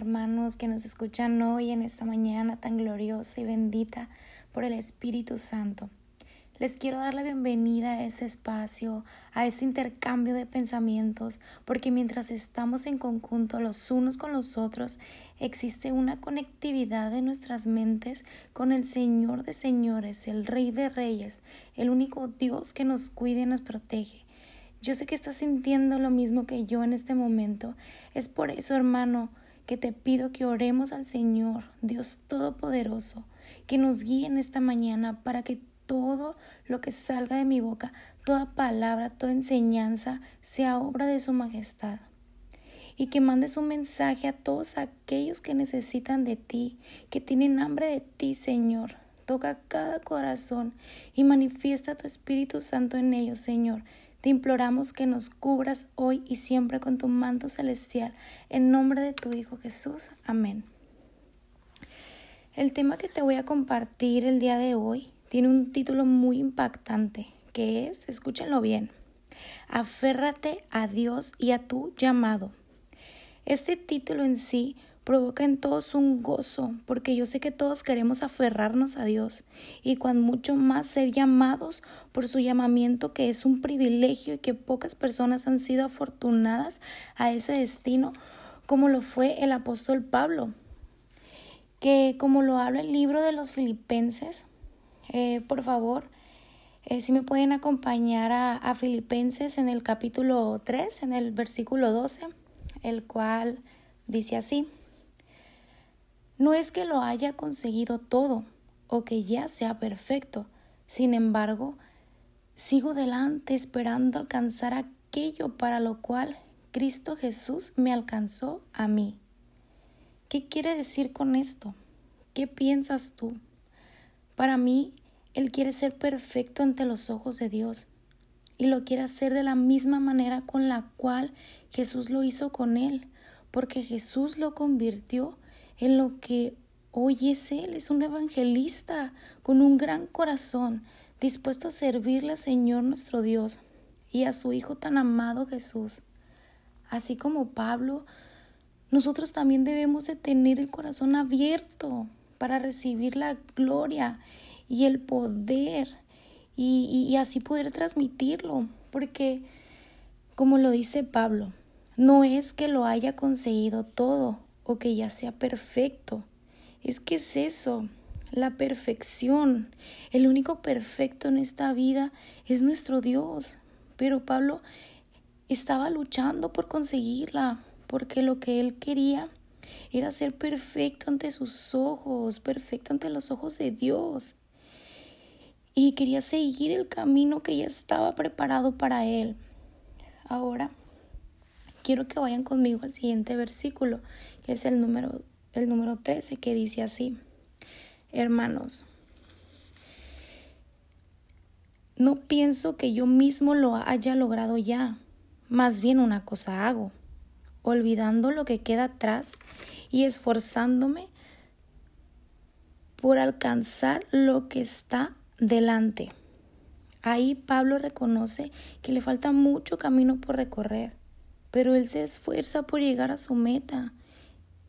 Hermanos que nos escuchan hoy en esta mañana tan gloriosa y bendita por el Espíritu Santo. Les quiero dar la bienvenida a este espacio, a este intercambio de pensamientos, porque mientras estamos en conjunto los unos con los otros, existe una conectividad de nuestras mentes con el Señor de señores, el Rey de reyes, el único Dios que nos cuide y nos protege. Yo sé que estás sintiendo lo mismo que yo en este momento. Es por eso, hermano, que te pido que oremos al Señor, Dios Todopoderoso, que nos guíe en esta mañana para que todo lo que salga de mi boca, toda palabra, toda enseñanza, sea obra de su majestad. Y que mandes un mensaje a todos aquellos que necesitan de ti, que tienen hambre de ti, Señor. Toca cada corazón y manifiesta tu Espíritu Santo en ellos, Señor te imploramos que nos cubras hoy y siempre con tu manto celestial, en nombre de tu Hijo Jesús. Amén. El tema que te voy a compartir el día de hoy tiene un título muy impactante, que es, escúchenlo bien, aférrate a Dios y a tu llamado. Este título en sí provoca en todos un gozo, porque yo sé que todos queremos aferrarnos a Dios y cuando mucho más ser llamados por su llamamiento, que es un privilegio y que pocas personas han sido afortunadas a ese destino, como lo fue el apóstol Pablo, que como lo habla el libro de los filipenses, eh, por favor, eh, si me pueden acompañar a, a Filipenses en el capítulo 3, en el versículo 12, el cual dice así. No es que lo haya conseguido todo o que ya sea perfecto. Sin embargo, sigo delante esperando alcanzar aquello para lo cual Cristo Jesús me alcanzó a mí. ¿Qué quiere decir con esto? ¿Qué piensas tú? Para mí, Él quiere ser perfecto ante los ojos de Dios y lo quiere hacer de la misma manera con la cual Jesús lo hizo con Él, porque Jesús lo convirtió en lo que hoy es Él, es un evangelista con un gran corazón, dispuesto a servirle al Señor nuestro Dios y a su Hijo tan amado Jesús. Así como Pablo, nosotros también debemos de tener el corazón abierto para recibir la gloria y el poder y, y así poder transmitirlo, porque como lo dice Pablo, no es que lo haya conseguido todo, que ya sea perfecto. Es que es eso, la perfección. El único perfecto en esta vida es nuestro Dios. Pero Pablo estaba luchando por conseguirla, porque lo que él quería era ser perfecto ante sus ojos, perfecto ante los ojos de Dios. Y quería seguir el camino que ya estaba preparado para él. Ahora quiero que vayan conmigo al siguiente versículo, que es el número, el número 13, que dice así, hermanos, no pienso que yo mismo lo haya logrado ya, más bien una cosa hago, olvidando lo que queda atrás y esforzándome por alcanzar lo que está delante. Ahí Pablo reconoce que le falta mucho camino por recorrer pero él se esfuerza por llegar a su meta.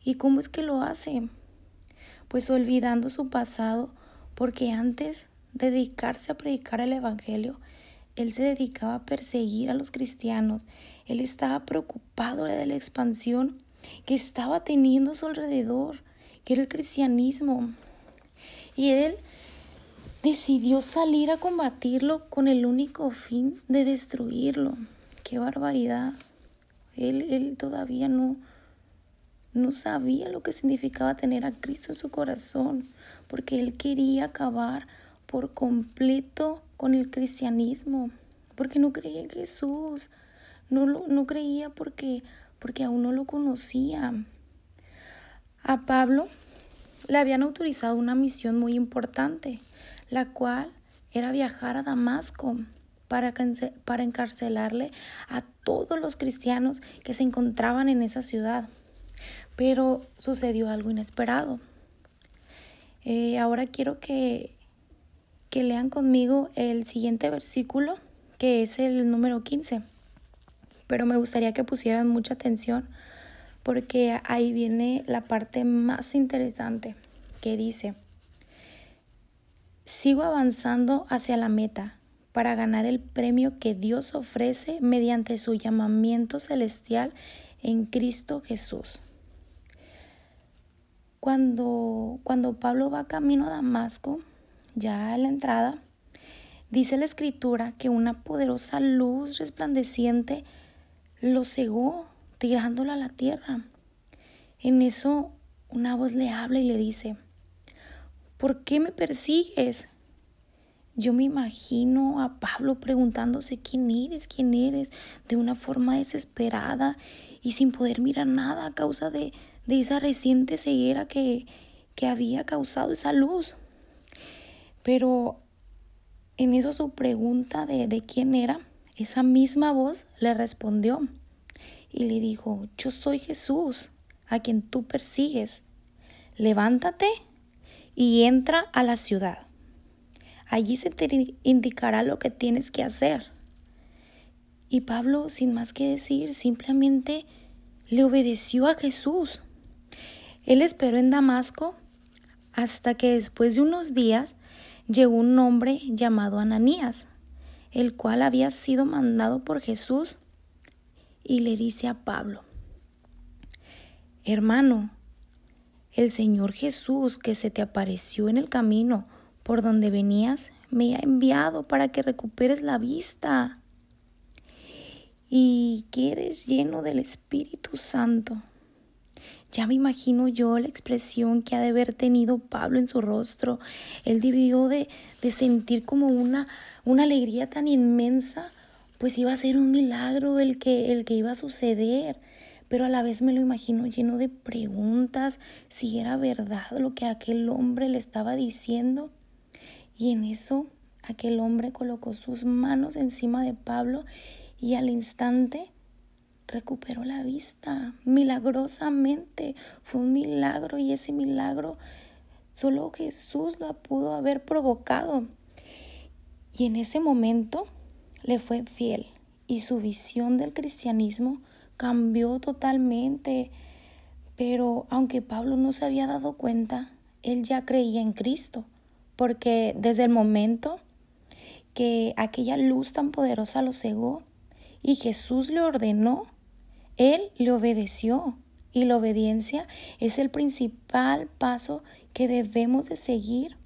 ¿Y cómo es que lo hace? Pues olvidando su pasado, porque antes de dedicarse a predicar el Evangelio, él se dedicaba a perseguir a los cristianos. Él estaba preocupado de la expansión que estaba teniendo a su alrededor, que era el cristianismo. Y él decidió salir a combatirlo con el único fin de destruirlo. ¡Qué barbaridad! Él, él todavía no, no sabía lo que significaba tener a Cristo en su corazón, porque él quería acabar por completo con el cristianismo, porque no creía en Jesús, no, no creía porque, porque aún no lo conocía. A Pablo le habían autorizado una misión muy importante, la cual era viajar a Damasco para, encarcelarle a todos los cristianos que se encontraban en esa ciudad. Pero sucedió algo inesperado. Eh, ahora quiero que, que lean conmigo el siguiente versículo, que es el número 15. Pero me gustaría que pusieran mucha atención porque ahí viene la parte más interesante que dice, sigo avanzando hacia la meta para ganar el premio que Dios ofrece mediante su llamamiento celestial en Cristo Jesús. Cuando, cuando Pablo va camino a Damasco, ya a la entrada, dice la escritura que una poderosa luz resplandeciente lo cegó tirándolo a la tierra. En eso una voz le habla y le dice, ¿por qué me persigues? Yo me imagino a Pablo preguntándose quién eres, quién eres, de una forma desesperada y sin poder mirar nada a causa de, de esa reciente ceguera que, que había causado esa luz. Pero en eso su pregunta de, de quién era, esa misma voz le respondió y le dijo, yo soy Jesús, a quien tú persigues. Levántate y entra a la ciudad. Allí se te indicará lo que tienes que hacer. Y Pablo, sin más que decir, simplemente le obedeció a Jesús. Él esperó en Damasco hasta que después de unos días llegó un hombre llamado Ananías, el cual había sido mandado por Jesús y le dice a Pablo, Hermano, el Señor Jesús que se te apareció en el camino por donde venías, me ha enviado para que recuperes la vista y quedes lleno del Espíritu Santo. Ya me imagino yo la expresión que ha de haber tenido Pablo en su rostro. Él debió de, de sentir como una, una alegría tan inmensa pues iba a ser un milagro el que, el que iba a suceder. Pero a la vez me lo imagino lleno de preguntas si era verdad lo que aquel hombre le estaba diciendo. Y en eso aquel hombre colocó sus manos encima de Pablo y al instante recuperó la vista milagrosamente. Fue un milagro y ese milagro solo Jesús lo pudo haber provocado. Y en ese momento le fue fiel y su visión del cristianismo cambió totalmente. Pero aunque Pablo no se había dado cuenta, él ya creía en Cristo, porque desde el momento que aquella luz tan poderosa lo cegó y Jesús le ordenó, él le obedeció. Y la obediencia es el principal paso que debemos de seguir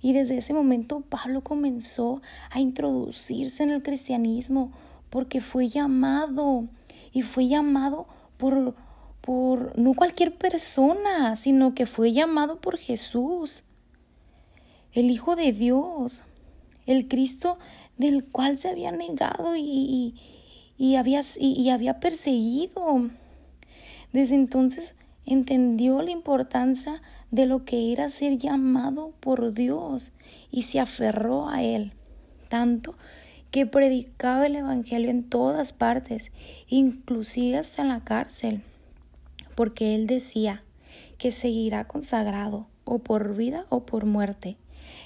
y desde ese momento Pablo comenzó a introducirse en el cristianismo porque fue llamado y fue llamado por, por no cualquier persona, sino que fue llamado por Jesús, el Hijo de Dios, el Cristo del cual se había negado y, y, había, y había perseguido. Desde entonces entendió la importancia de lo que era ser llamado por Dios y se aferró a él, tanto que predicaba el Evangelio en todas partes, inclusive hasta en la cárcel, porque él decía que seguirá consagrado o por vida o por muerte,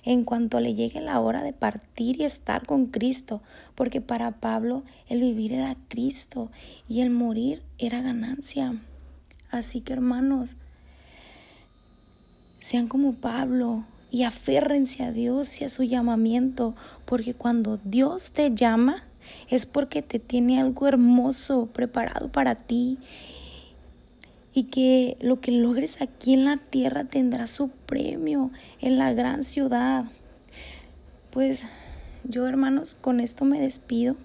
en cuanto le llegue la hora de partir y estar con Cristo, porque para Pablo el vivir era Cristo y el morir era ganancia. Así que hermanos, sean como Pablo y aférrense a Dios y a su llamamiento, porque cuando Dios te llama es porque te tiene algo hermoso preparado para ti y que lo que logres aquí en la tierra tendrá su premio en la gran ciudad. Pues yo hermanos con esto me despido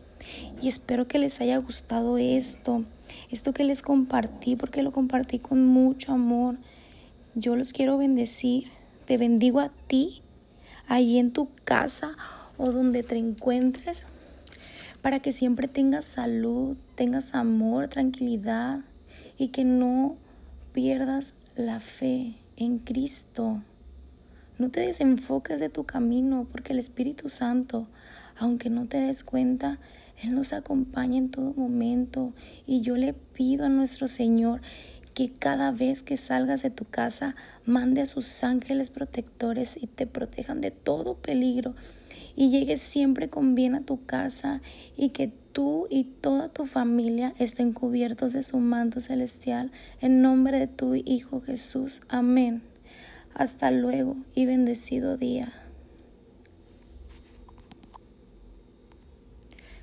y espero que les haya gustado esto, esto que les compartí porque lo compartí con mucho amor. Yo los quiero bendecir. Te bendigo a ti, allí en tu casa o donde te encuentres, para que siempre tengas salud, tengas amor, tranquilidad y que no pierdas la fe en Cristo. No te desenfoques de tu camino porque el Espíritu Santo, aunque no te des cuenta, Él nos acompaña en todo momento y yo le pido a nuestro Señor que cada vez que salgas de tu casa mande a sus ángeles protectores y te protejan de todo peligro y llegues siempre con bien a tu casa y que tú y toda tu familia estén cubiertos de su manto celestial en nombre de tu Hijo Jesús. Amén. Hasta luego y bendecido día.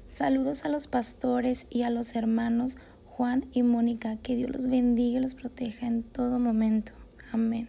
Saludos a los pastores y a los hermanos Juan y Mónica. Que Dios los bendiga y los proteja en todo momento. Amén.